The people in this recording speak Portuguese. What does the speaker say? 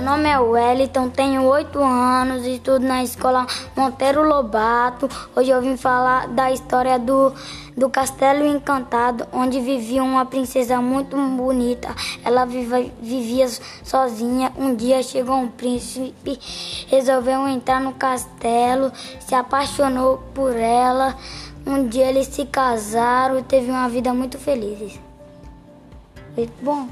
Meu nome é Wellington, tenho 8 anos, estudo na escola Monteiro Lobato. Hoje eu vim falar da história do, do Castelo Encantado, onde vivia uma princesa muito bonita. Ela viva, vivia sozinha. Um dia chegou um príncipe, resolveu entrar no castelo, se apaixonou por ela. Um dia eles se casaram e teve uma vida muito feliz. Muito bom.